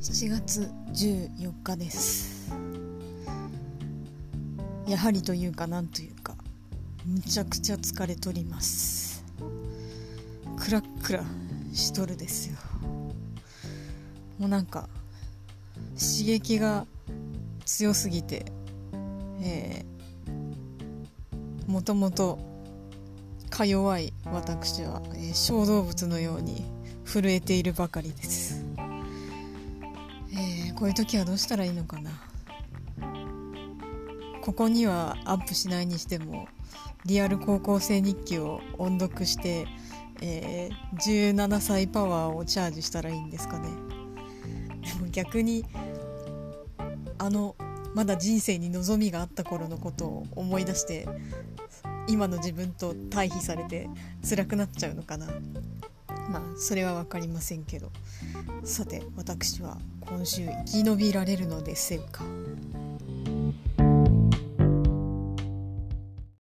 8月14日です。やはりというかなんというかむちゃくちゃ疲れとります。クラックラしとるですよ。もうなんか刺激が強すぎてえー、もともとか弱い私は、えー、小動物のように震えているばかりです。えこういう時はどうしたらいいのかな。ここにはアップしないにしてもリアル高校生日記を音読して、えー、17歳パワーをチャージしたらいいんですかね。でも逆にあのまだ人生に望みがあった頃のことを思い出して今の自分と対比されて辛くなっちゃうのかな。まあそれは分かりませんけど。さて私は今週生き延びられるのでしょうか。